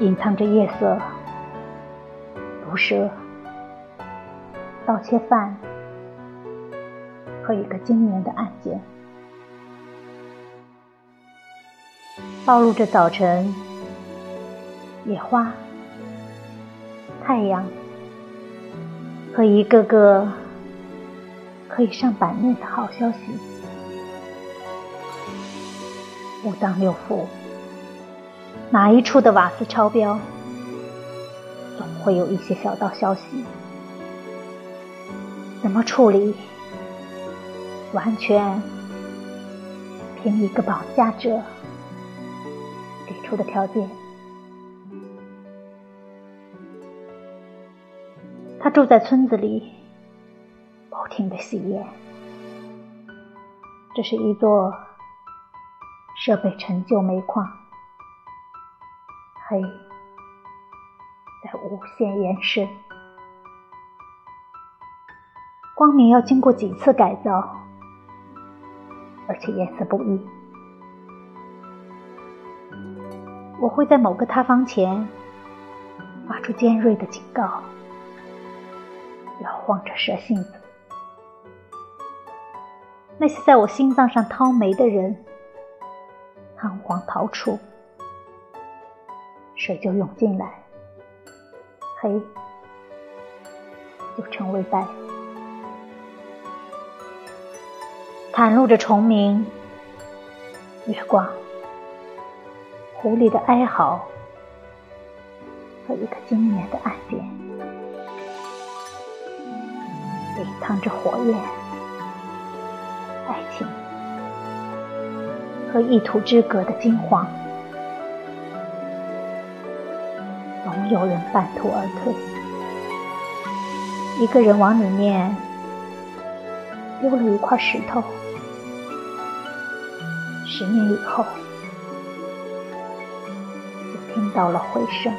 隐藏着夜色、毒蛇、盗窃犯和一个惊人的案件，暴露着早晨、野花、太阳和一个个可以上版面的好消息。五脏六腑。哪一处的瓦斯超标，总会有一些小道消息。怎么处理，完全凭一个绑架者给出的条件。他住在村子里，不停的吸烟。这是一座设备陈旧煤矿。黑，在无限延伸。光明要经过几次改造，而且颜色不一。我会在某个塌方前发出尖锐的警告，摇晃着蛇信子。那些在我心脏上掏煤的人，仓皇逃出。水就涌进来，黑就成为白，袒露着虫鸣、月光、狐狸的哀嚎和一个惊年的暗点，隐藏着火焰、爱情和一土之隔的金黄。总有人半途而退，一个人往里面丢了一块石头。十年以后，就听到了回声。